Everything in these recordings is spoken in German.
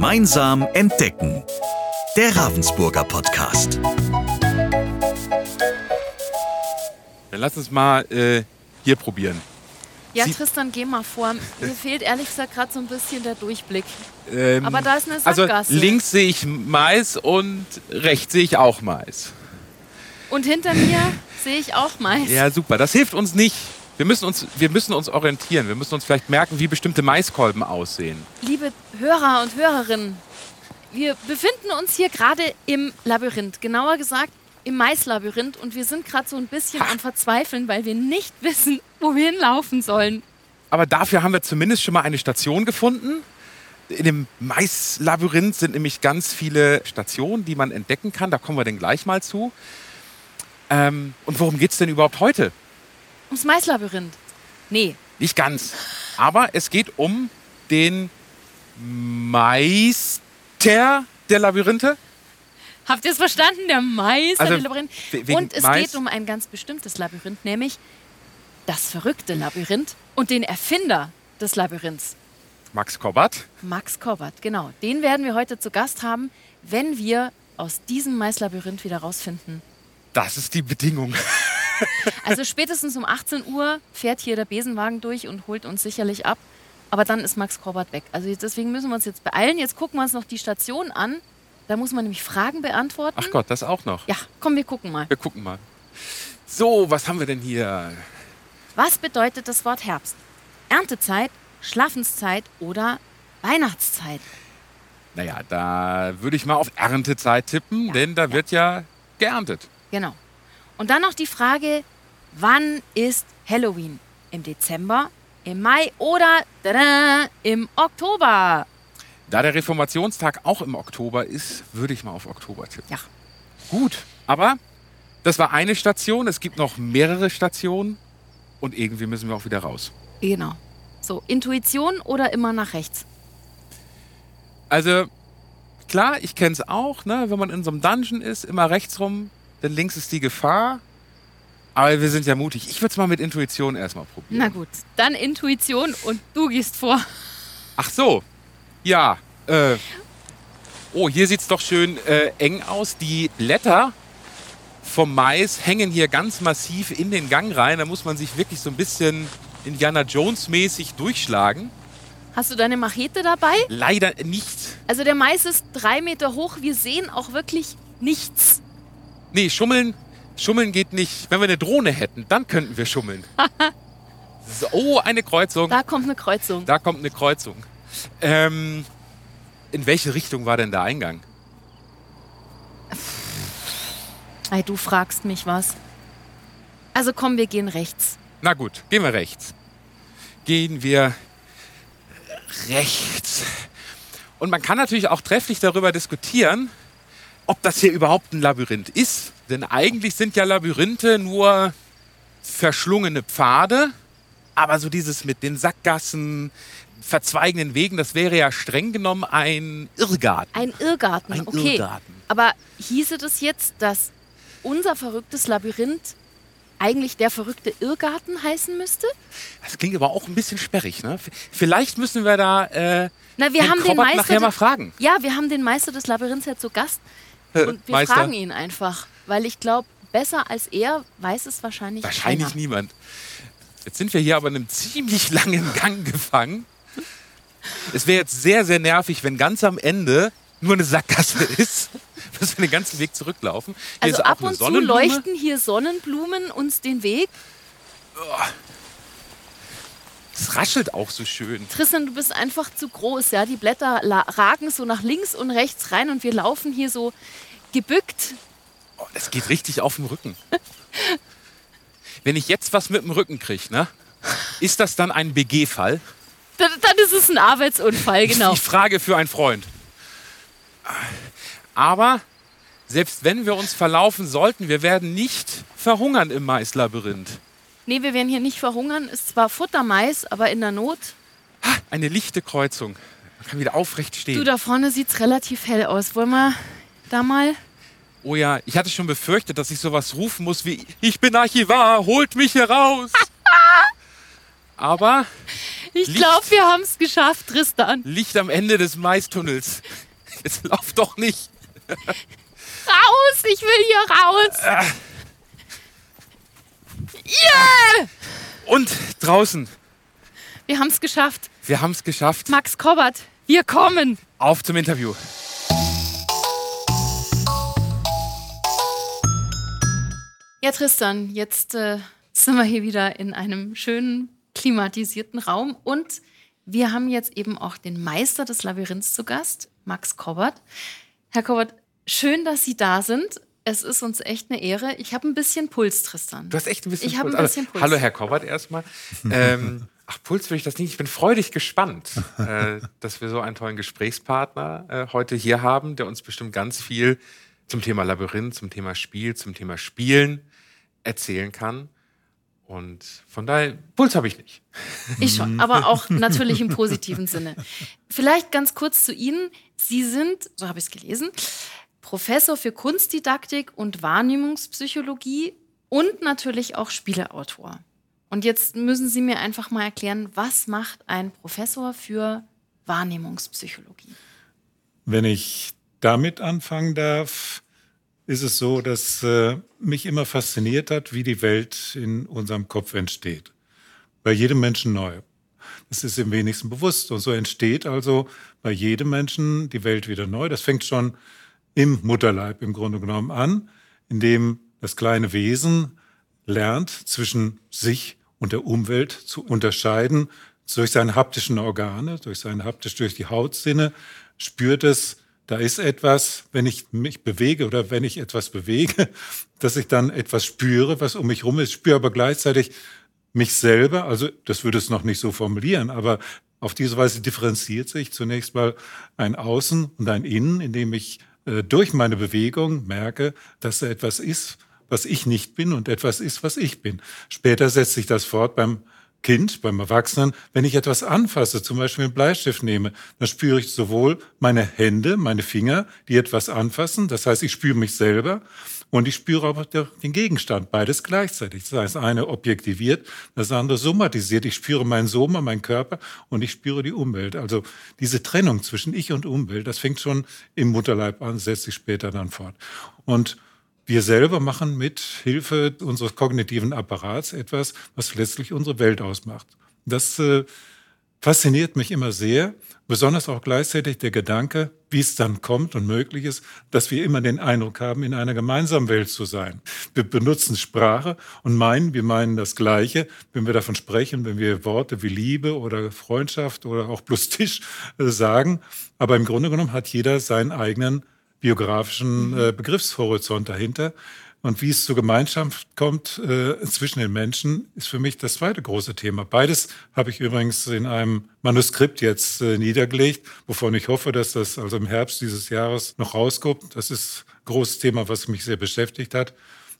Gemeinsam entdecken. Der Ravensburger Podcast. Dann lass uns mal äh, hier probieren. Ja, Sie- Tristan, geh mal vor. Mir fehlt ehrlich gesagt gerade so ein bisschen der Durchblick. Ähm, Aber da ist eine also Sackgasse. links sehe ich Mais und rechts sehe ich auch Mais. Und hinter mir sehe ich auch Mais. Ja, super. Das hilft uns nicht. Wir müssen uns, wir müssen uns orientieren. Wir müssen uns vielleicht merken, wie bestimmte Maiskolben aussehen. Liebe Hörer und Hörerinnen, wir befinden uns hier gerade im Labyrinth. Genauer gesagt im Maislabyrinth. Und wir sind gerade so ein bisschen am Verzweifeln, weil wir nicht wissen, wo wir hinlaufen sollen. Aber dafür haben wir zumindest schon mal eine Station gefunden. In dem Maislabyrinth sind nämlich ganz viele Stationen, die man entdecken kann. Da kommen wir dann gleich mal zu. Ähm, und worum geht es denn überhaupt heute? Ums Maislabyrinth. Nee, Nicht ganz. Aber es geht um den Meister der Labyrinthe. Habt ihr es verstanden? Der Mais Also, also, Labyrinth. Und es Mais- geht um ein ganz bestimmtes Labyrinth, nämlich das verrückte Labyrinth und den Erfinder des Labyrinths, Max Kobbert. Max Korbert. Genau, den werden wir heute zu Gast haben, wenn wir aus diesem Maislabyrinth wieder rausfinden. Das ist die Bedingung. Also spätestens um 18 Uhr fährt hier der Besenwagen durch und holt uns sicherlich ab. Aber dann ist Max Korbert weg. Also deswegen müssen wir uns jetzt beeilen. Jetzt gucken wir uns noch die Station an. Da muss man nämlich Fragen beantworten. Ach Gott, das auch noch. Ja, komm, wir gucken mal. Wir gucken mal. So, was haben wir denn hier? Was bedeutet das Wort Herbst? Erntezeit, Schlafenszeit oder Weihnachtszeit? Naja, da würde ich mal auf Erntezeit tippen, denn da wird ja geerntet. Genau. Und dann noch die Frage, wann ist Halloween? Im Dezember, im Mai oder tada, im Oktober? Da der Reformationstag auch im Oktober ist, würde ich mal auf Oktober tippen. Ja. Gut, aber das war eine Station. Es gibt noch mehrere Stationen und irgendwie müssen wir auch wieder raus. Genau. So, Intuition oder immer nach rechts? Also klar, ich kenne es auch, ne? wenn man in so einem Dungeon ist, immer rechts rum, denn links ist die Gefahr. Aber wir sind ja mutig. Ich würde es mal mit Intuition erstmal probieren. Na gut, dann Intuition und du gehst vor. Ach so, ja. Äh, oh, hier sieht es doch schön äh, eng aus. Die Blätter vom Mais hängen hier ganz massiv in den Gang rein. Da muss man sich wirklich so ein bisschen Indiana Jones-mäßig durchschlagen. Hast du deine Machete dabei? Leider nicht. Also der Mais ist drei Meter hoch. Wir sehen auch wirklich nichts. Nee, schummeln, schummeln geht nicht. Wenn wir eine Drohne hätten, dann könnten wir schummeln. so, oh, eine Kreuzung. Da kommt eine Kreuzung. Da kommt eine Kreuzung. Ähm, in welche Richtung war denn der Eingang? Ey, du fragst mich was. Also komm, wir gehen rechts. Na gut, gehen wir rechts. Gehen wir rechts. Und man kann natürlich auch trefflich darüber diskutieren, ob das hier überhaupt ein Labyrinth ist. Denn eigentlich sind ja Labyrinthe nur verschlungene Pfade. Aber so dieses mit den Sackgassen, verzweigenden Wegen, das wäre ja streng genommen ein Irrgarten. Ein Irrgarten, Ein okay. Irrgarten. Aber hieße das jetzt, dass unser verrücktes Labyrinth eigentlich der verrückte Irrgarten heißen müsste? Das klingt aber auch ein bisschen sperrig. Ne? Vielleicht müssen wir da äh, Na, wir Herrn haben den Kobbert Meister. nachher mal fragen. Ja, wir haben den Meister des Labyrinths ja zu Gast. Äh, Und wir Meister? fragen ihn einfach. Weil ich glaube, besser als er weiß es wahrscheinlich, Wahrscheinlich keiner. niemand. Jetzt sind wir hier aber in einem ziemlich langen Gang gefangen. Es wäre jetzt sehr, sehr nervig, wenn ganz am Ende nur eine Sackgasse ist, dass wir den ganzen Weg zurücklaufen. Hier Also ab und zu leuchten hier Sonnenblumen uns den Weg. Es raschelt auch so schön. Tristan, du bist einfach zu groß, ja. Die Blätter ragen so nach links und rechts rein und wir laufen hier so gebückt. Oh, das geht richtig auf den Rücken. Wenn ich jetzt was mit dem Rücken kriege, ne? ist das dann ein BG-Fall? Dann, dann ist es ein Arbeitsunfall, genau. Die Frage für einen Freund. Aber selbst wenn wir uns verlaufen sollten, wir werden nicht verhungern im Maislabyrinth. Nee, wir werden hier nicht verhungern. Ist zwar Futtermais, aber in der Not. Eine lichte Kreuzung. Man kann wieder aufrecht Du, stehen. da vorne sieht es relativ hell aus. Wollen wir da mal? Oh ja, ich hatte schon befürchtet, dass ich sowas rufen muss wie Ich bin Archivar, holt mich hier raus. Aber Ich glaube, wir haben es geschafft, Tristan. Licht am Ende des Maistunnels. Jetzt lauf doch nicht. Raus! Ich will hier raus! Yeah! Und draußen. Wir haben es geschafft. Wir haben es geschafft. Max Kobbert, wir kommen. Auf zum Interview. Ja, Tristan, jetzt äh, sind wir hier wieder in einem schönen klimatisierten Raum und wir haben jetzt eben auch den Meister des Labyrinths zu Gast, Max Kobbert. Herr Kobbert, schön, dass Sie da sind. Es ist uns echt eine Ehre. Ich habe ein bisschen Puls, Tristan. Du hast echt ein bisschen Ich habe Puls. ein bisschen Also, Puls. Hallo, Herr Kobbert, erstmal. ähm, ach, Puls will ich das nicht. Ich bin freudig gespannt, äh, dass wir so einen tollen Gesprächspartner äh, heute hier haben, der uns bestimmt ganz viel zum Thema Labyrinth, zum Thema Spiel, zum Thema Spielen erzählen kann. Und von daher, Puls habe ich nicht. Ich schon, aber auch natürlich im positiven Sinne. Vielleicht ganz kurz zu Ihnen. Sie sind, so habe ich es gelesen, Professor für Kunstdidaktik und Wahrnehmungspsychologie und natürlich auch Spieleautor. Und jetzt müssen Sie mir einfach mal erklären, was macht ein Professor für Wahrnehmungspsychologie? Wenn ich damit anfangen darf, ist es so, dass äh, mich immer fasziniert hat, wie die Welt in unserem Kopf entsteht. Bei jedem Menschen neu. Das ist im wenigsten bewusst. Und so entsteht also bei jedem Menschen die Welt wieder neu. Das fängt schon im Mutterleib im Grunde genommen an, indem das kleine Wesen lernt, zwischen sich und der Umwelt zu unterscheiden, durch seine haptischen Organe, durch seine haptisch, durch die Hautsinne, spürt es, da ist etwas, wenn ich mich bewege oder wenn ich etwas bewege, dass ich dann etwas spüre, was um mich rum ist, spüre aber gleichzeitig mich selber, also das würde es noch nicht so formulieren, aber auf diese Weise differenziert sich zunächst mal ein Außen und ein Innen, indem ich äh, durch meine Bewegung merke, dass da etwas ist, was ich nicht bin und etwas ist, was ich bin. Später setzt sich das fort beim Kind, beim Erwachsenen, wenn ich etwas anfasse, zum Beispiel einen Bleistift nehme, dann spüre ich sowohl meine Hände, meine Finger, die etwas anfassen, das heißt, ich spüre mich selber und ich spüre aber den Gegenstand, beides gleichzeitig. Das heißt, eine objektiviert, das andere somatisiert. Ich spüre meinen Soma, meinen Körper und ich spüre die Umwelt. Also diese Trennung zwischen Ich und Umwelt, das fängt schon im Mutterleib an, setzt sich später dann fort. Und wir selber machen mit Hilfe unseres kognitiven Apparats etwas, was letztlich unsere Welt ausmacht. Das äh, fasziniert mich immer sehr, besonders auch gleichzeitig der Gedanke, wie es dann kommt und möglich ist, dass wir immer den Eindruck haben, in einer gemeinsamen Welt zu sein. Wir benutzen Sprache und meinen, wir meinen das Gleiche, wenn wir davon sprechen, wenn wir Worte wie Liebe oder Freundschaft oder auch bloß Tisch äh, sagen. Aber im Grunde genommen hat jeder seinen eigenen biografischen äh, Begriffshorizont dahinter. Und wie es zur Gemeinschaft kommt äh, zwischen den Menschen, ist für mich das zweite große Thema. Beides habe ich übrigens in einem Manuskript jetzt äh, niedergelegt, wovon ich hoffe, dass das also im Herbst dieses Jahres noch rauskommt. Das ist ein großes Thema, was mich sehr beschäftigt hat.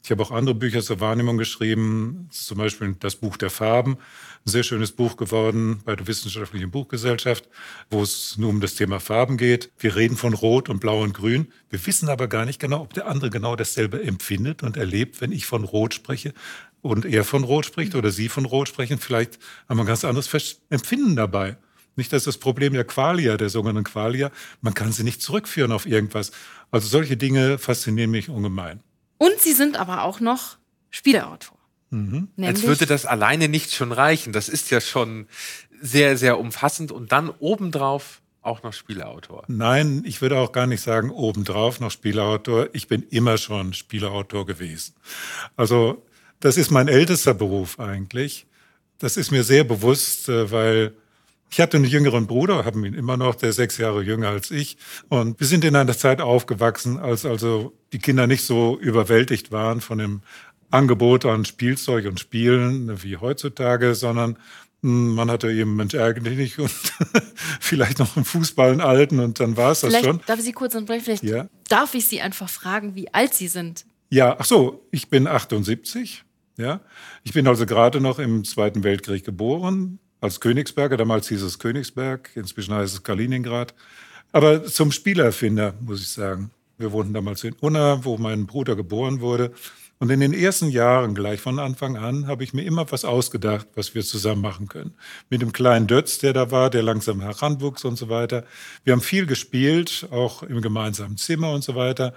Ich habe auch andere Bücher zur Wahrnehmung geschrieben, zum Beispiel das Buch der Farben, ein sehr schönes Buch geworden bei der Wissenschaftlichen Buchgesellschaft, wo es nur um das Thema Farben geht. Wir reden von Rot und Blau und Grün. Wir wissen aber gar nicht genau, ob der andere genau dasselbe empfindet und erlebt, wenn ich von Rot spreche und er von Rot spricht oder Sie von Rot sprechen. Vielleicht haben wir ein ganz anderes Empfinden dabei. Nicht, dass das Problem der Qualia, der sogenannten Qualia, man kann sie nicht zurückführen auf irgendwas. Also solche Dinge faszinieren mich ungemein. Und Sie sind aber auch noch Spieleautor. Mhm. Als würde das alleine nicht schon reichen. Das ist ja schon sehr, sehr umfassend. Und dann obendrauf auch noch Spieleautor. Nein, ich würde auch gar nicht sagen, obendrauf noch Spieleautor. Ich bin immer schon Spieleautor gewesen. Also das ist mein ältester Beruf eigentlich. Das ist mir sehr bewusst, äh, weil ich hatte einen jüngeren Bruder, haben ihn immer noch, der ist sechs Jahre jünger als ich. Und wir sind in einer Zeit aufgewachsen, als also die Kinder nicht so überwältigt waren von dem Angebot an Spielzeug und Spielen wie heutzutage, sondern hm, man hatte eben Mensch ärgerlich nicht und vielleicht noch einen Fußball einen alten und dann war es das schon. darf ich Sie kurz unterbrechen, vielleicht Ja. darf ich Sie einfach fragen, wie alt Sie sind. Ja, ach so, ich bin 78. Ja, ich bin also gerade noch im Zweiten Weltkrieg geboren als Königsberger. Damals hieß es Königsberg, inzwischen heißt es Kaliningrad. Aber zum Spielerfinder muss ich sagen. Wir wohnten damals in Unna, wo mein Bruder geboren wurde. Und in den ersten Jahren, gleich von Anfang an, habe ich mir immer was ausgedacht, was wir zusammen machen können. Mit dem kleinen Dötz, der da war, der langsam heranwuchs und so weiter. Wir haben viel gespielt, auch im gemeinsamen Zimmer und so weiter.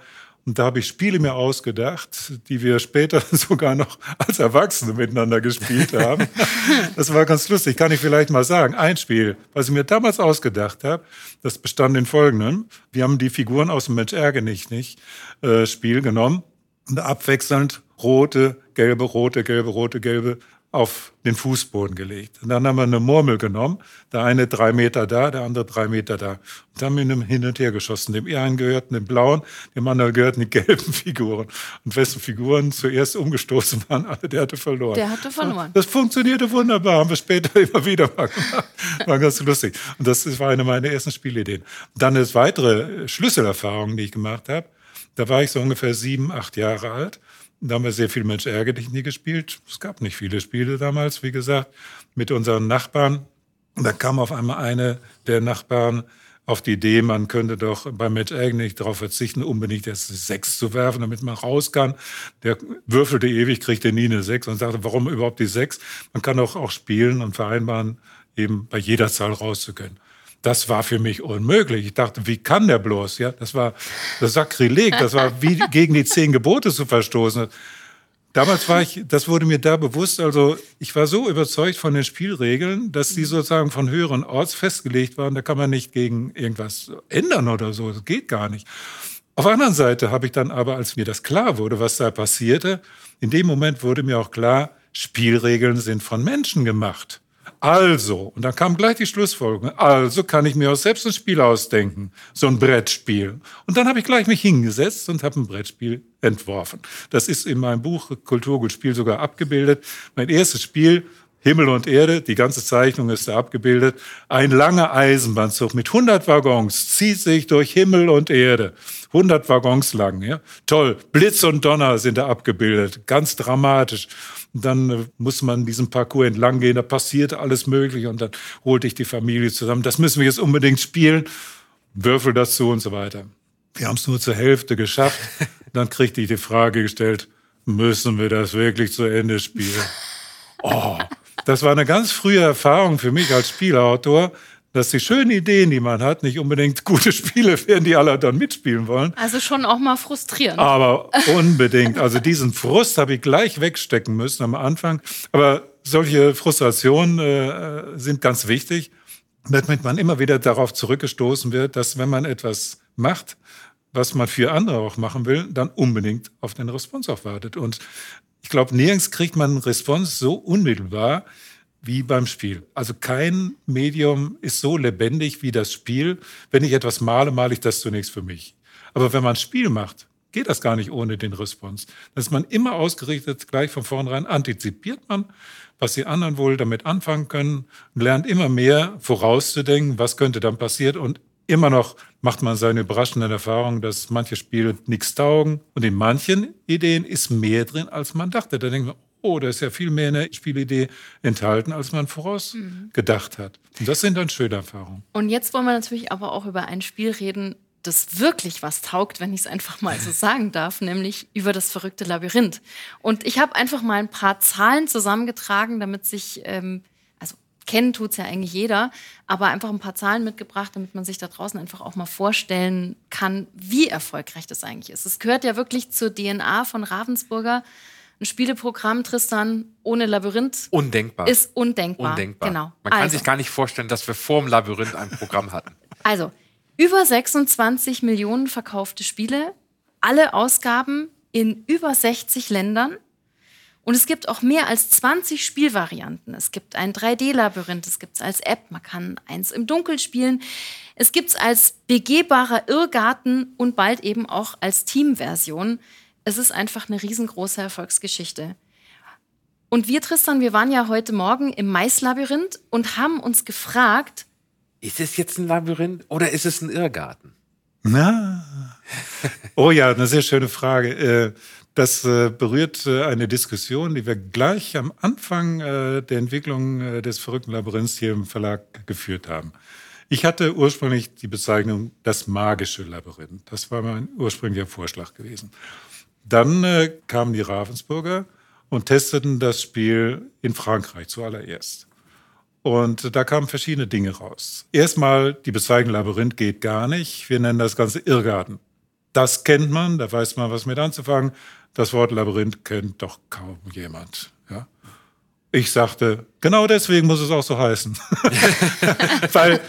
Und da habe ich Spiele mir ausgedacht, die wir später sogar noch als Erwachsene miteinander gespielt haben. Das war ganz lustig, kann ich vielleicht mal sagen. Ein Spiel, was ich mir damals ausgedacht habe, das bestand in folgendem. Wir haben die Figuren aus dem Mensch ärger nicht, nicht äh, Spiel genommen und abwechselnd rote, gelbe, rote, gelbe, rote, gelbe auf den Fußboden gelegt. Und dann haben wir eine Murmel genommen, der eine drei Meter da, der andere drei Meter da. Und dann haben wir hin und her geschossen. Dem einen gehörten den blauen, dem anderen gehörten die gelben Figuren. Und wessen Figuren zuerst umgestoßen waren, alle, der hatte verloren. Der hatte verloren. Das funktionierte wunderbar, haben wir später immer wieder mal gemacht. War ganz lustig. Und das war eine meiner ersten Spielideen. Dann eine weitere Schlüsselerfahrung, die ich gemacht habe. Da war ich so ungefähr sieben, acht Jahre alt. Da haben wir sehr viel Mensch ärger dich nie gespielt. Es gab nicht viele Spiele damals, wie gesagt, mit unseren Nachbarn. Da kam auf einmal eine der Nachbarn auf die Idee, man könnte doch beim Mensch ärger nicht darauf verzichten, unbedingt jetzt sechs zu werfen, damit man raus kann. Der würfelte ewig, kriegte nie eine sechs und sagte, warum überhaupt die sechs? Man kann doch auch spielen und vereinbaren, eben bei jeder Zahl rauszukönnen. Das war für mich unmöglich. Ich dachte, wie kann der bloß? Ja, das war das Sakrileg. Das war wie gegen die zehn Gebote zu verstoßen. Damals war ich, das wurde mir da bewusst, also ich war so überzeugt von den Spielregeln, dass die sozusagen von höheren Orts festgelegt waren. Da kann man nicht gegen irgendwas ändern oder so. Das geht gar nicht. Auf der anderen Seite habe ich dann aber, als mir das klar wurde, was da passierte, in dem Moment wurde mir auch klar, Spielregeln sind von Menschen gemacht. Also, und dann kam gleich die Schlussfolgerung, also kann ich mir auch selbst ein Spiel ausdenken, so ein Brettspiel. Und dann habe ich gleich mich hingesetzt und habe ein Brettspiel entworfen. Das ist in meinem Buch Kulturgut Spiel sogar abgebildet. Mein erstes Spiel, Himmel und Erde, die ganze Zeichnung ist da abgebildet. Ein langer Eisenbahnzug mit 100 Waggons zieht sich durch Himmel und Erde. 100 Waggons lang, ja. Toll. Blitz und Donner sind da abgebildet. Ganz dramatisch. Und dann äh, muss man diesen Parcours entlang gehen, da passiert alles Mögliche und dann holt dich die Familie zusammen. Das müssen wir jetzt unbedingt spielen. Würfel dazu und so weiter. Wir haben es nur zur Hälfte geschafft. Dann kriegte ich die Frage gestellt, müssen wir das wirklich zu Ende spielen? Oh, das war eine ganz frühe Erfahrung für mich als Spielautor, dass die schönen Ideen, die man hat, nicht unbedingt gute Spiele werden, die alle dann mitspielen wollen. Also schon auch mal frustrierend. Aber unbedingt. Also diesen Frust habe ich gleich wegstecken müssen am Anfang. Aber solche Frustrationen äh, sind ganz wichtig, damit man immer wieder darauf zurückgestoßen wird, dass wenn man etwas macht, was man für andere auch machen will, dann unbedingt auf den Response auch wartet. Und ich glaube, nirgends kriegt man Response so unmittelbar, wie beim Spiel. Also kein Medium ist so lebendig wie das Spiel. Wenn ich etwas male, male ich das zunächst für mich. Aber wenn man ein Spiel macht, geht das gar nicht ohne den Response. Dann ist man immer ausgerichtet, gleich von vornherein antizipiert man, was die anderen wohl damit anfangen können und lernt immer mehr vorauszudenken, was könnte dann passieren und immer noch macht man seine überraschenden Erfahrungen, dass manche Spiele nichts taugen und in manchen Ideen ist mehr drin, als man dachte. Da denkt man, oh, da ist ja viel mehr eine Spielidee enthalten, als man vorausgedacht hat. Und das sind dann schöne Erfahrungen. Und jetzt wollen wir natürlich aber auch über ein Spiel reden, das wirklich was taugt, wenn ich es einfach mal so sagen darf, nämlich über das verrückte Labyrinth. Und ich habe einfach mal ein paar Zahlen zusammengetragen, damit sich, ähm, kennen tut es ja eigentlich jeder, aber einfach ein paar Zahlen mitgebracht, damit man sich da draußen einfach auch mal vorstellen kann, wie erfolgreich das eigentlich ist. Es gehört ja wirklich zur DNA von Ravensburger ein Spieleprogramm, Tristan, ohne Labyrinth. Undenkbar. Ist undenkbar. Undenkbar. Genau. Man kann also, sich gar nicht vorstellen, dass wir vor dem Labyrinth ein Programm hatten. Also, über 26 Millionen verkaufte Spiele, alle Ausgaben in über 60 Ländern. Und es gibt auch mehr als 20 Spielvarianten. Es gibt ein 3D-Labyrinth, es gibt es als App, man kann eins im Dunkeln spielen. Es gibt es als begehbarer Irrgarten und bald eben auch als Teamversion es ist einfach eine riesengroße Erfolgsgeschichte. Und wir, Tristan, wir waren ja heute Morgen im Maislabyrinth und haben uns gefragt, ist es jetzt ein Labyrinth oder ist es ein Irrgarten? Na. Oh ja, eine sehr schöne Frage. Äh, das äh, berührt äh, eine Diskussion, die wir gleich am Anfang der Entwicklung des verrückten Labyrinths hier im Verlag geführt haben. Ich hatte ursprünglich die Bezeichnung das magische Labyrinth. Das war mein ursprünglicher Vorschlag gewesen. Dann äh, kamen die Ravensburger und testeten das Spiel in Frankreich zuallererst. Und da kamen verschiedene Dinge raus. Erstmal, die Bezeichnung Labyrinth geht gar nicht. Wir nennen das Ganze Irrgarten. Das kennt man, da weiß man, was mit anzufangen. Das Wort Labyrinth kennt doch kaum jemand. Ja? Ich sagte, genau deswegen muss es auch so heißen. weil,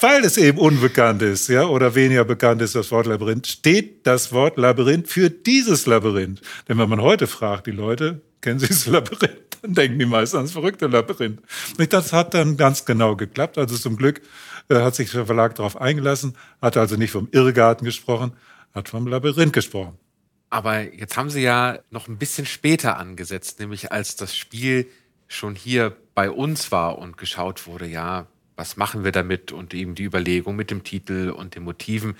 weil es eben unbekannt ist, ja, oder weniger bekannt ist, das Wort Labyrinth, steht das Wort Labyrinth für dieses Labyrinth. Denn wenn man heute fragt, die Leute, kennen Sie das Labyrinth? Dann denken die meisten ans verrückte Labyrinth. Und das hat dann ganz genau geklappt. Also zum Glück äh, hat sich der Verlag darauf eingelassen, hat also nicht vom Irrgarten gesprochen, hat vom Labyrinth gesprochen. Aber jetzt haben Sie ja noch ein bisschen später angesetzt, nämlich als das Spiel schon hier bei uns war und geschaut wurde, ja, was machen wir damit und eben die Überlegung mit dem Titel und den Motiven.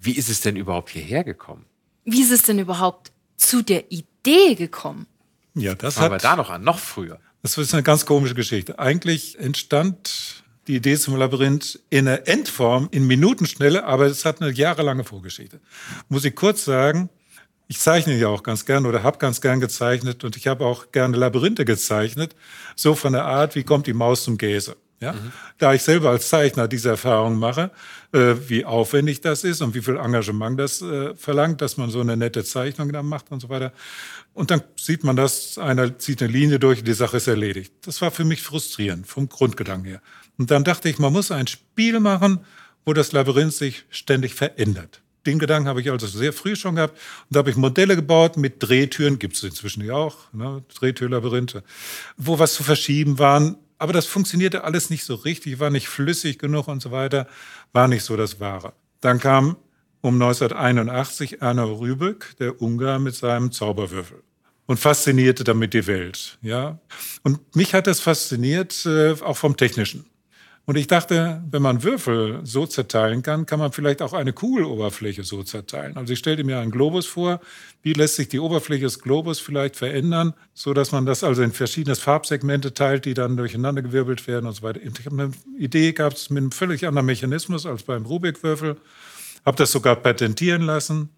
Wie ist es denn überhaupt hierher gekommen? Wie ist es denn überhaupt zu der Idee gekommen? Ja, das Fangen wir hat, da noch an, noch früher. das ist eine ganz komische Geschichte. Eigentlich entstand die Idee zum Labyrinth in der Endform in Minutenschnelle, aber es hat eine jahrelange Vorgeschichte. Muss ich kurz sagen, ich zeichne ja auch ganz gern oder habe ganz gern gezeichnet und ich habe auch gerne Labyrinthe gezeichnet, so von der Art, wie kommt die Maus zum Käse. Ja? Da ich selber als Zeichner diese Erfahrung mache, äh, wie aufwendig das ist und wie viel Engagement das äh, verlangt, dass man so eine nette Zeichnung dann macht und so weiter. Und dann sieht man das, einer zieht eine Linie durch, die Sache ist erledigt. Das war für mich frustrierend, vom Grundgedanken her. Und dann dachte ich, man muss ein Spiel machen, wo das Labyrinth sich ständig verändert. Den Gedanken habe ich also sehr früh schon gehabt. Und da habe ich Modelle gebaut mit Drehtüren, gibt es inzwischen ja auch, ne? Drehtürlabyrinthe, wo was zu verschieben waren. Aber das funktionierte alles nicht so richtig, war nicht flüssig genug und so weiter, war nicht so das Wahre. Dann kam um 1981 Erno Rübeck, der Ungar, mit seinem Zauberwürfel und faszinierte damit die Welt. Ja? Und mich hat das fasziniert, äh, auch vom Technischen. Und ich dachte, wenn man Würfel so zerteilen kann, kann man vielleicht auch eine Kugeloberfläche so zerteilen. Also ich stellte mir einen Globus vor. Wie lässt sich die Oberfläche des Globus vielleicht verändern, so dass man das also in verschiedene Farbsegmente teilt, die dann durcheinandergewirbelt werden und so weiter. Ich habe eine Idee gehabt mit einem völlig anderen Mechanismus als beim Rubik-Würfel. Habe das sogar patentieren lassen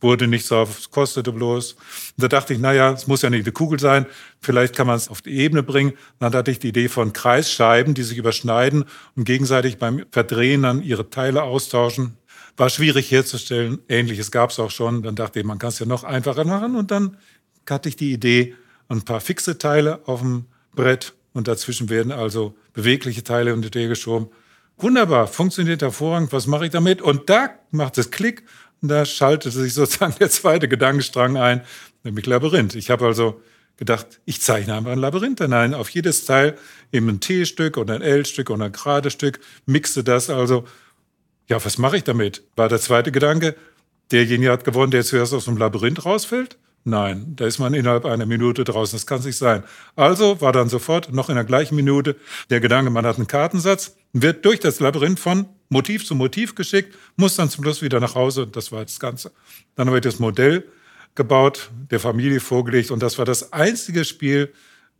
wurde nichts auf, kostete bloß. Und da dachte ich, naja, es muss ja nicht eine Kugel sein, vielleicht kann man es auf die Ebene bringen. dann hatte ich die Idee von Kreisscheiben, die sich überschneiden und gegenseitig beim Verdrehen dann ihre Teile austauschen. War schwierig herzustellen, ähnliches gab es auch schon. Dann dachte ich, man kann es ja noch einfacher machen. Und dann hatte ich die Idee, ein paar fixe Teile auf dem Brett und dazwischen werden also bewegliche Teile unter die geschoben. Wunderbar, funktioniert hervorragend. Was mache ich damit? Und da macht es Klick und da schaltete sich sozusagen der zweite Gedankenstrang ein, nämlich Labyrinth. Ich habe also gedacht, ich zeichne einfach ein Labyrinth hinein. Auf jedes Teil eben ein T-Stück und ein L-Stück und ein gerade Stück, mixe das also. Ja, was mache ich damit? War der zweite Gedanke, derjenige hat gewonnen, der zuerst aus dem Labyrinth rausfällt? Nein, da ist man innerhalb einer Minute draußen. Das kann es nicht sein. Also war dann sofort, noch in der gleichen Minute, der Gedanke, man hat einen Kartensatz, wird durch das Labyrinth von Motiv zu Motiv geschickt, muss dann zum Schluss wieder nach Hause und das war das Ganze. Dann habe ich das Modell gebaut, der Familie vorgelegt und das war das einzige Spiel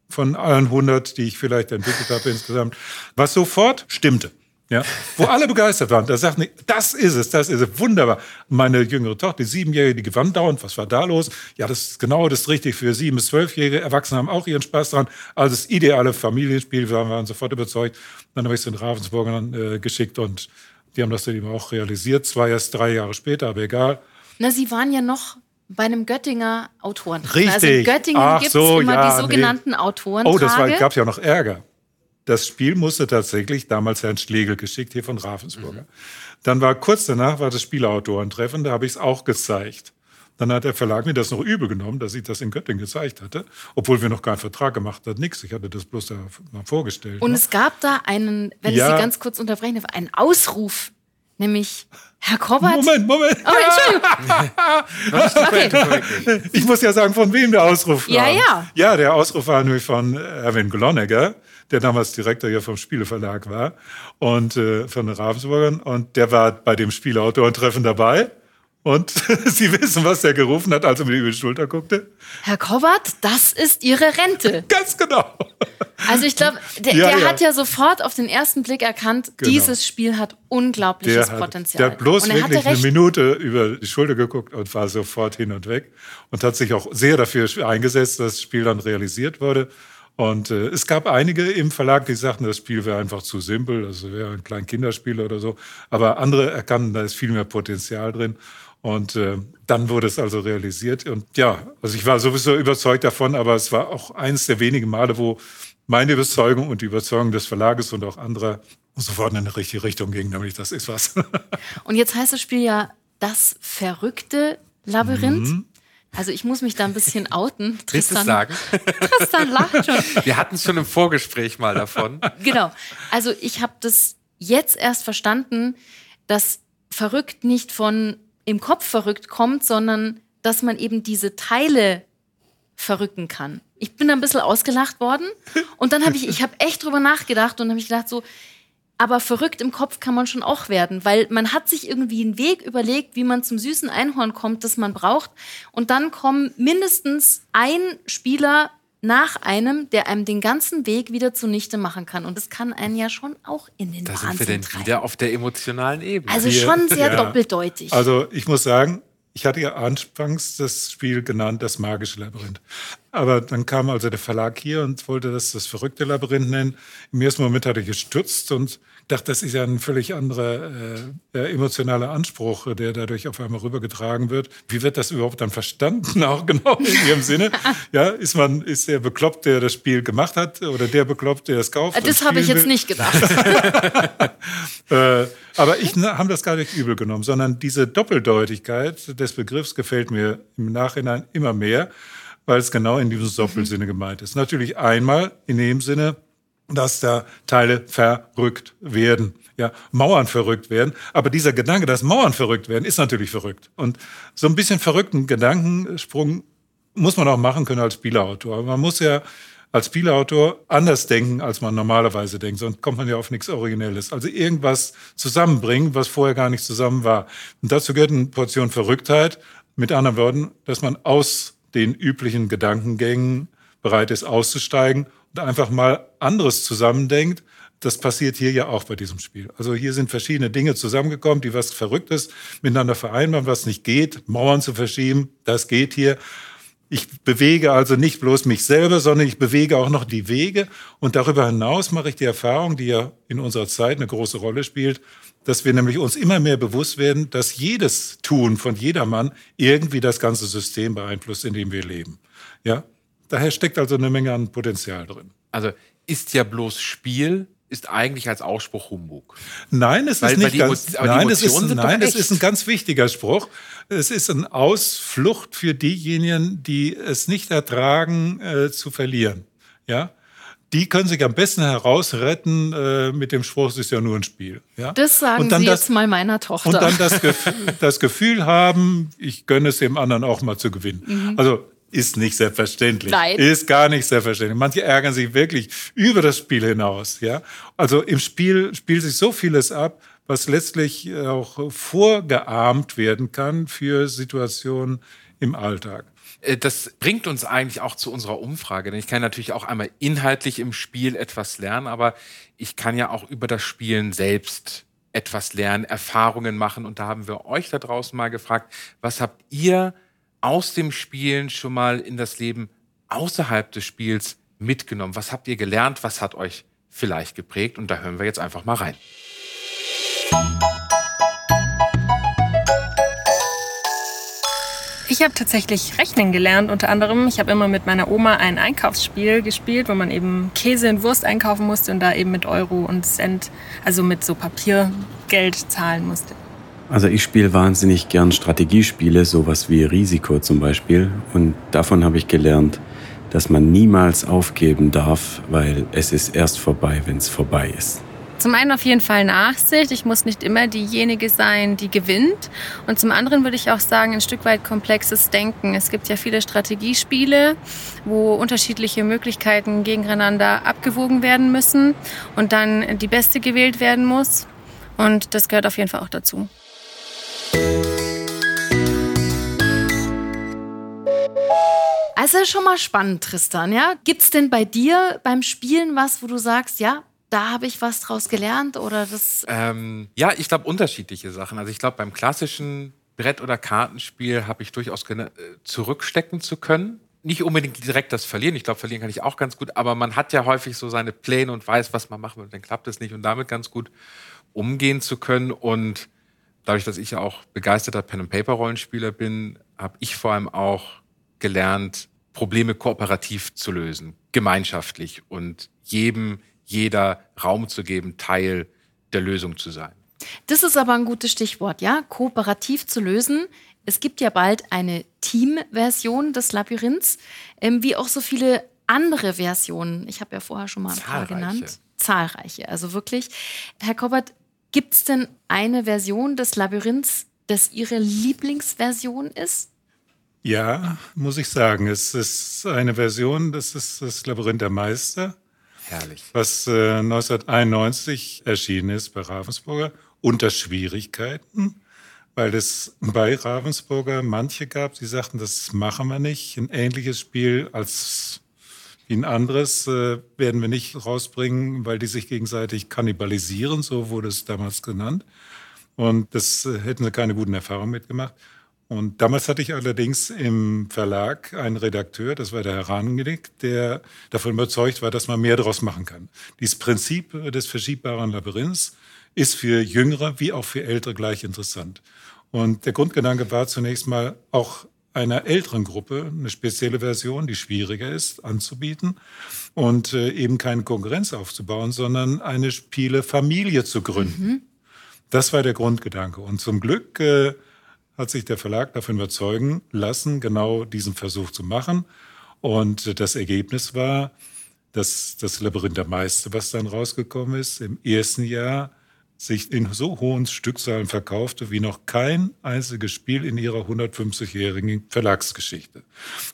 von allen 100, die ich vielleicht entwickelt habe insgesamt, was sofort stimmte. Ja, wo alle begeistert waren. Da sagten die, das ist es, das ist es, wunderbar. Meine jüngere Tochter, die Siebenjährige, die gewann dauernd. Was war da los? Ja, das ist genau das ist richtig für sieben bis zwölfjährige. Erwachsene haben auch ihren Spaß dran. Also das ideale Familienspiel, wir waren sofort überzeugt. Dann habe ich es in Ravensburgern äh, geschickt und die haben das dann eben auch realisiert. Zwar erst drei Jahre später, aber egal. Na, Sie waren ja noch bei einem Göttinger Autoren. Richtig. Also in Göttingen gibt es so, immer ja, die sogenannten Autoren. Oh, das gab ja noch Ärger. Das Spiel musste tatsächlich damals Herrn Schlegel geschickt, hier von Ravensburger. Dann war kurz danach war das Spielautorentreffen, da habe ich es auch gezeigt. Dann hat der Verlag mir das noch übel genommen, dass ich das in Göttingen gezeigt hatte, obwohl wir noch keinen Vertrag gemacht hatten, nichts. Ich hatte das bloß da mal vorgestellt. Und ne? es gab da einen, wenn Ja. ich Sie ganz kurz unterbrechen darf, einen Ausruf, nämlich Herr Korbert. Moment, Moment. Oh, Entschuldigung. Okay. Ich muss ja sagen, von wem der Ausruf war. Ja, ja. Ja, der Ausruf war nämlich von Erwin Glonegger, der damals Direktor hier vom Spieleverlag war und äh, von den Ravensburgern. Und der war bei dem Spieleautorentreffen dabei. Und Sie wissen, was er gerufen hat, als er mir über die Schulter guckte? Herr Kovac, das ist Ihre Rente. Ganz genau. Also ich glaube, der, Ja, der ja. hat ja sofort auf den ersten Blick erkannt, Genau. dieses Spiel hat unglaubliches Der hat, Potenzial. der hat bloß und er wirklich eine. Minute über die Schulter geguckt und war sofort hin und weg und hat sich auch sehr dafür eingesetzt, dass das Spiel dann realisiert wurde. Und äh, es gab einige im Verlag, die sagten, das Spiel wäre einfach zu simpel, das wäre ein kleines Kinderspiel oder so. Aber andere erkannten, da ist viel mehr Potenzial drin. Und äh, dann wurde es also realisiert. Und ja, also ich war sowieso überzeugt davon, aber es war auch eines der wenigen Male, wo meine Überzeugung und die Überzeugung des Verlages und auch anderer sofort in eine richtige Richtung ging, nämlich das ist was. Und jetzt heißt das Spiel ja das verrückte Labyrinth. Mhm. Also ich muss mich da ein bisschen outen. Willst Tristan, sagen? Tristan lacht schon. Wir hatten es schon im Vorgespräch mal davon. Genau. Also ich habe das jetzt erst verstanden, dass verrückt nicht von im Kopf verrückt kommt, sondern dass man eben diese Teile verrücken kann. Ich bin da ein bisschen ausgelacht worden und dann habe ich, ich habe echt drüber nachgedacht und habe ich gedacht so, aber verrückt im Kopf kann man schon auch werden, weil man hat sich irgendwie einen Weg überlegt, wie man zum süßen Einhorn kommt, das man braucht. Und dann kommen mindestens ein Spieler nach einem, der einem den ganzen Weg wieder zunichte machen kann. Und das kann einen ja schon auch in den Da Wahnsinn sind wir denn treiben. wieder auf der emotionalen Ebene. Also Wir- schon sehr ja. doppeldeutig. Also ich muss sagen, ich hatte ja anfangs das Spiel genannt, das magische Labyrinth. Aber dann kam also der Verlag hier und wollte das das verrückte Labyrinth nennen. Im ersten Moment hatte ich gestutzt und dachte, das ist ja ein völlig anderer äh, äh, emotionaler Anspruch, äh, der dadurch auf einmal rübergetragen wird. Wie wird das überhaupt dann verstanden, auch genau in Ihrem Sinne? Ja, ist man, ist der bekloppt, der das Spiel gemacht hat oder der bekloppt, der es kauft? und das habe ich jetzt will? nicht gedacht. Äh, aber ich haben das gar nicht übel genommen, sondern diese Doppeldeutigkeit des Begriffs gefällt mir im Nachhinein immer mehr, weil es genau in diesem Doppelsinne gemeint ist. Natürlich einmal in dem Sinne, dass da Teile verrückt werden, ja, Mauern verrückt werden. Aber dieser Gedanke, dass Mauern verrückt werden, ist natürlich verrückt. Und so ein bisschen verrückten Gedankensprung muss man auch machen können als Spielautor. Aber man muss ja als Spielautor anders denken, als man normalerweise denkt. Sonst kommt man ja auf nichts Originelles. Also irgendwas zusammenbringen, was vorher gar nicht zusammen war. Und dazu gehört eine Portion Verrücktheit. Mit anderen Worten, dass man aus den üblichen Gedankengängen bereit ist, auszusteigen und einfach mal anderes zusammendenkt. Das passiert hier ja auch bei diesem Spiel. Also hier sind verschiedene Dinge zusammengekommen, die was Verrücktes miteinander vereinbaren, was nicht geht. Mauern zu verschieben, das geht hier. Ich bewege also nicht bloß mich selber, sondern ich bewege auch noch die Wege. Und darüber hinaus mache ich die Erfahrung, die ja in unserer Zeit eine große Rolle spielt, dass wir nämlich uns immer mehr bewusst werden, dass jedes Tun von jedermann irgendwie das ganze System beeinflusst, in dem wir leben. Ja, daher steckt also eine Menge an Potenzial drin. Also ist ja bloß Spiel, ist eigentlich als Ausspruch Humbug. Nein, es Weil- ist nicht ganz. Nein, es ist, nein, es ist ein ganz wichtiger Spruch. Es ist eine Ausflucht für diejenigen, die es nicht ertragen, äh, zu verlieren. Ja, die können sich am besten herausretten äh, mit dem Spruch, es ist ja nur ein Spiel. Ja? Das sagen Und dann Sie das- jetzt mal meiner Tochter. Und dann das, Gefühl, das Gefühl haben, ich gönne es dem anderen auch mal zu gewinnen. Also ist nicht selbstverständlich. Mhm. Nein. Ist gar nicht selbstverständlich. Manche ärgern sich wirklich über das Spiel hinaus. Ja? Also im Spiel spielt sich so vieles ab, was letztlich auch vorgeahmt werden kann für Situationen im Alltag. Äh, Das bringt uns eigentlich auch zu unserer Umfrage, denn ich kann natürlich auch einmal inhaltlich im Spiel etwas lernen, aber ich kann ja auch über das Spielen selbst etwas lernen, Erfahrungen machen und da haben wir euch da draußen mal gefragt, was habt ihr aus dem Spielen schon mal in das Leben außerhalb des Spiels mitgenommen? Was habt ihr gelernt? Was hat euch vielleicht geprägt? Und da hören wir jetzt einfach mal rein. Ich habe tatsächlich rechnen gelernt, unter anderem. Ich habe immer mit meiner Oma ein Einkaufsspiel gespielt, wo man eben Käse und Wurst einkaufen musste und da eben mit Euro und Cent, also mit so Papiergeld zahlen musste. Also ich spiele wahnsinnig gern Strategiespiele, sowas wie Risiko zum Beispiel. Und davon habe ich gelernt, dass man niemals aufgeben darf, weil es ist erst vorbei, wenn es vorbei ist zum einen auf jeden Fall Nachsicht. Ich muss nicht immer diejenige sein, die gewinnt. Und zum anderen würde ich auch sagen, ein Stück weit komplexes Denken. Es gibt ja viele Strategiespiele, wo unterschiedliche Möglichkeiten gegeneinander abgewogen werden müssen und dann die beste gewählt werden muss. Und das gehört auf jeden Fall auch dazu. Also schon mal spannend, Tristan, ja? es denn bei dir beim Spielen was, wo du sagst, ja, da habe ich was draus gelernt oder das? Ähm, ja, ich glaube unterschiedliche Sachen. Also ich glaube beim klassischen Brett- oder Kartenspiel habe ich durchaus äh, zurückstecken zu können. Nicht unbedingt direkt das Verlieren. Ich glaube, verlieren kann ich auch ganz gut, aber man hat ja häufig so seine Pläne und weiß, was man machen will. Und dann klappt es nicht und damit ganz gut umgehen zu können. Und dadurch, dass ich ja auch begeisterter Pen-and-Paper-Rollenspieler bin, habe ich vor allem auch gelernt, Probleme kooperativ zu lösen, gemeinschaftlich und jedem, jeder Raum zu geben, Teil der Lösung zu sein. Das ist aber ein gutes Stichwort, ja, kooperativ zu lösen. Es gibt ja bald eine Team-Version des Labyrinths, ähm, wie auch so viele andere Versionen. Ich habe ja vorher schon mal ein paar genannt. Zahlreiche, also wirklich. Herr Koppert, gibt es denn eine Version des Labyrinths, das Ihre Lieblingsversion ist? Ja, muss ich sagen. Es ist eine Version, das ist das Labyrinth der Meister. Herrlich. Was äh, 1991 erschienen ist bei Ravensburger unter Schwierigkeiten, weil es bei Ravensburger manche gab, die sagten, das machen wir nicht. Ein ähnliches Spiel als wie ein anderes äh, werden wir nicht rausbringen, weil die sich gegenseitig kannibalisieren, so wurde es damals genannt. Und das äh, hätten sie keine guten Erfahrungen mitgemacht. Und damals hatte ich allerdings im Verlag einen Redakteur, das war der Herr Rahngenick, der davon überzeugt war, dass man mehr daraus machen kann. Dieses Prinzip des verschiebbaren Labyrinths ist für Jüngere wie auch für Ältere gleich interessant. Und der Grundgedanke war zunächst mal auch einer älteren Gruppe eine spezielle Version, die schwieriger ist, anzubieten und äh, eben keine Konkurrenz aufzubauen, sondern eine Spielefamilie zu gründen. Mhm. Das war der Grundgedanke. Und zum Glück äh, hat sich der Verlag davon überzeugen lassen, genau diesen Versuch zu machen. Und das Ergebnis war, dass das Labyrinth der Meister, was dann rausgekommen ist, im ersten Jahr sich in so hohen Stückzahlen verkaufte wie noch kein einziges Spiel in ihrer 150-jährigen Verlagsgeschichte.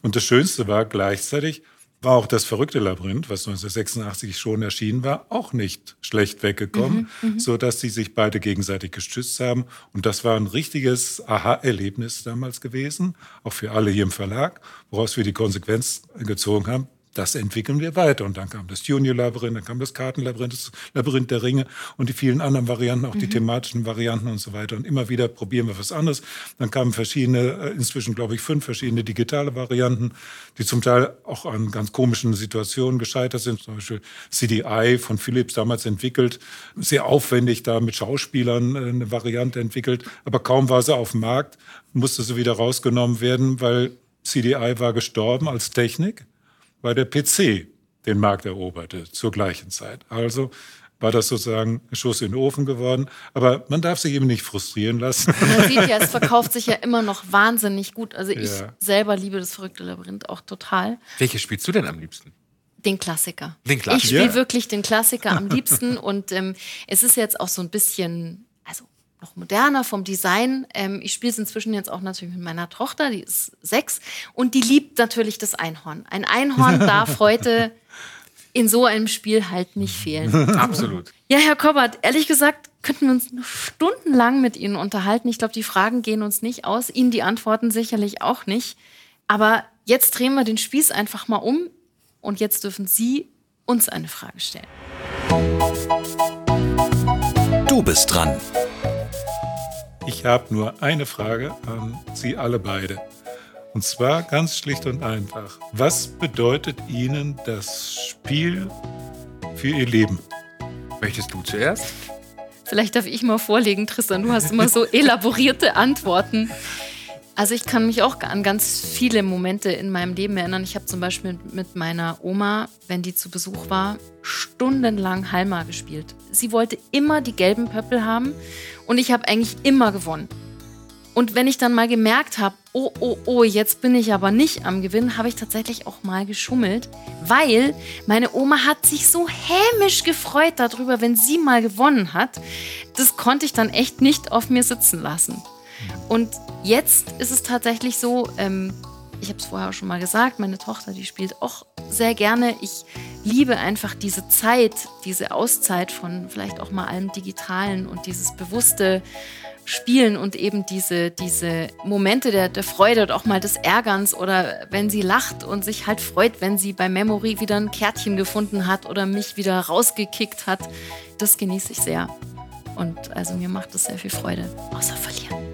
Und das Schönste war gleichzeitig, war auch das verrückte Labyrinth, was 1986 schon erschienen war, auch nicht schlecht weggekommen, mhm, mhm, so dass sie sich beide gegenseitig gestützt haben. Und das war ein richtiges Aha-Erlebnis damals gewesen, auch für alle hier im Verlag, woraus wir die Konsequenz gezogen haben das entwickeln wir weiter. Und dann kam das Junior-Labyrinth, dann kam das Kartenlabyrinth, das Labyrinth der Ringe und die vielen anderen Varianten, auch mhm. die thematischen Varianten und so weiter. Und immer wieder probieren wir was anderes. Dann kamen verschiedene, äh, inzwischen glaube ich fünf verschiedene digitale Varianten, die zum Teil auch an ganz komischen Situationen gescheitert sind. Zum Beispiel CDI von Philips damals entwickelt, sehr aufwendig da mit Schauspielern äh, eine Variante entwickelt. Aber kaum war sie auf dem Markt, musste sie wieder rausgenommen werden, weil CDI war gestorben als Technik weil der PC den Markt eroberte zur gleichen Zeit. Also war das sozusagen ein Schuss in den Ofen geworden. Aber man darf sich eben nicht frustrieren lassen. Man sieht ja, es verkauft sich ja immer noch wahnsinnig gut. Also ich ja. selber liebe das verrückte Labyrinth auch total. Welches spielst du denn am liebsten? Den Klassiker. Den Klassiker. Ich spiele ja. wirklich den Klassiker am liebsten und ähm, es ist jetzt auch so ein bisschen, noch moderner vom Design. Ähm, ich spiele es inzwischen jetzt auch natürlich mit meiner Tochter, die ist sechs und die liebt natürlich das Einhorn. Ein Einhorn darf heute in so einem Spiel halt nicht fehlen. Absolut. Ja, Herr Kobbert, ehrlich gesagt könnten wir uns stundenlang mit Ihnen unterhalten. Ich glaube, die Fragen gehen uns nicht aus, Ihnen die Antworten sicherlich auch nicht. Aber jetzt drehen wir den Spieß einfach mal um und jetzt dürfen Sie uns eine Frage stellen. Du bist dran. Ich habe nur eine Frage an Sie alle beide. Und zwar ganz schlicht und einfach. Was bedeutet Ihnen das Spiel für Ihr Leben? Möchtest du zuerst? Vielleicht darf ich mal vorlegen, Tristan. Du hast immer so elaborierte Antworten. Also ich kann mich auch an ganz viele Momente in meinem Leben erinnern. Ich habe zum Beispiel mit meiner Oma, wenn die zu Besuch war, stundenlang Halma gespielt. Sie wollte immer die gelben Pöppel haben und ich habe eigentlich immer gewonnen. Und wenn ich dann mal gemerkt habe, oh, oh, oh, jetzt bin ich aber nicht am Gewinnen, habe ich tatsächlich auch mal geschummelt, weil meine Oma hat sich so hämisch gefreut darüber, wenn sie mal gewonnen hat. Das konnte ich dann echt nicht auf mir sitzen lassen. Und jetzt ist es tatsächlich so, ähm, ich habe es vorher schon mal gesagt, meine Tochter, die spielt auch sehr gerne. Ich liebe einfach diese Zeit, diese Auszeit von vielleicht auch mal allem Digitalen und dieses bewusste spielen und eben diese, diese Momente der, der Freude und auch mal des Ärgerns oder wenn sie lacht und sich halt freut, wenn sie bei Memory wieder ein Kärtchen gefunden hat oder mich wieder rausgekickt hat, das genieße ich sehr. Und also mir macht das sehr viel Freude, außer verlieren.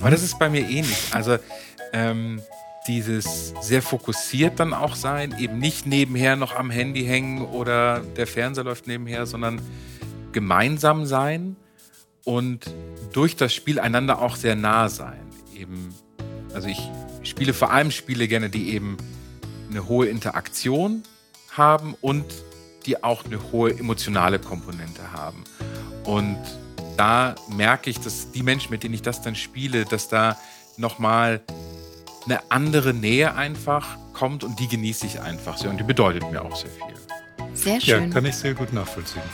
Aber das ist bei mir ähnlich. Also ähm, dieses sehr fokussiert dann auch sein, eben nicht nebenher noch am Handy hängen oder der Fernseher läuft nebenher, sondern gemeinsam sein und durch das Spiel einander auch sehr nah sein. Eben, also ich spiele vor allem Spiele gerne, die eben eine hohe Interaktion haben und die auch eine hohe emotionale Komponente haben. Und da merke ich, dass die Menschen, mit denen ich das dann spiele, dass da nochmal eine andere Nähe einfach kommt und die genieße ich einfach sehr und die bedeutet mir auch sehr viel. Sehr schön. Ja, kann ich sehr gut nachvollziehen.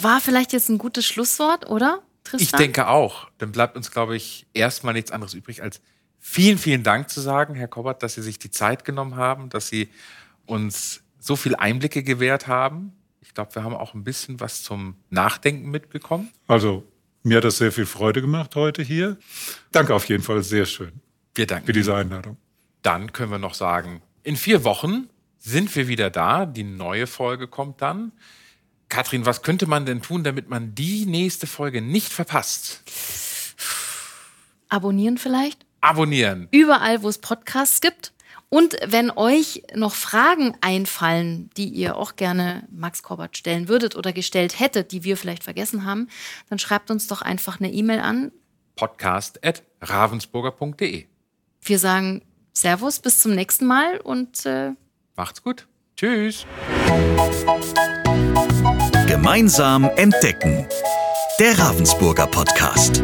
War vielleicht jetzt ein gutes Schlusswort, oder? Tristan? Ich denke auch. Dann bleibt uns, glaube ich, erstmal nichts anderes übrig, als vielen, vielen Dank zu sagen, Herr Kobbert, dass Sie sich die Zeit genommen haben, dass Sie uns so viel Einblicke gewährt haben. Ich glaube, wir haben auch ein bisschen was zum Nachdenken mitbekommen. Also, mir hat das sehr viel Freude gemacht heute hier. Danke auf jeden Fall, sehr schön Wir danken für diese Einladung. Dann können wir noch sagen, in vier Wochen sind wir wieder da. Die neue Folge kommt dann. Katrin, was könnte man denn tun, damit man die nächste Folge nicht verpasst? Abonnieren vielleicht? Abonnieren. Überall, wo es Podcasts gibt. Und wenn euch noch Fragen einfallen, die ihr auch gerne Max Korbert stellen würdet oder gestellt hättet, die wir vielleicht vergessen haben, dann schreibt uns doch einfach eine E-Mail an. Podcast at ravensburger.de. Wir sagen Servus, bis zum nächsten Mal und äh, Macht's gut. Tschüss. Gemeinsam entdecken. Der Ravensburger Podcast.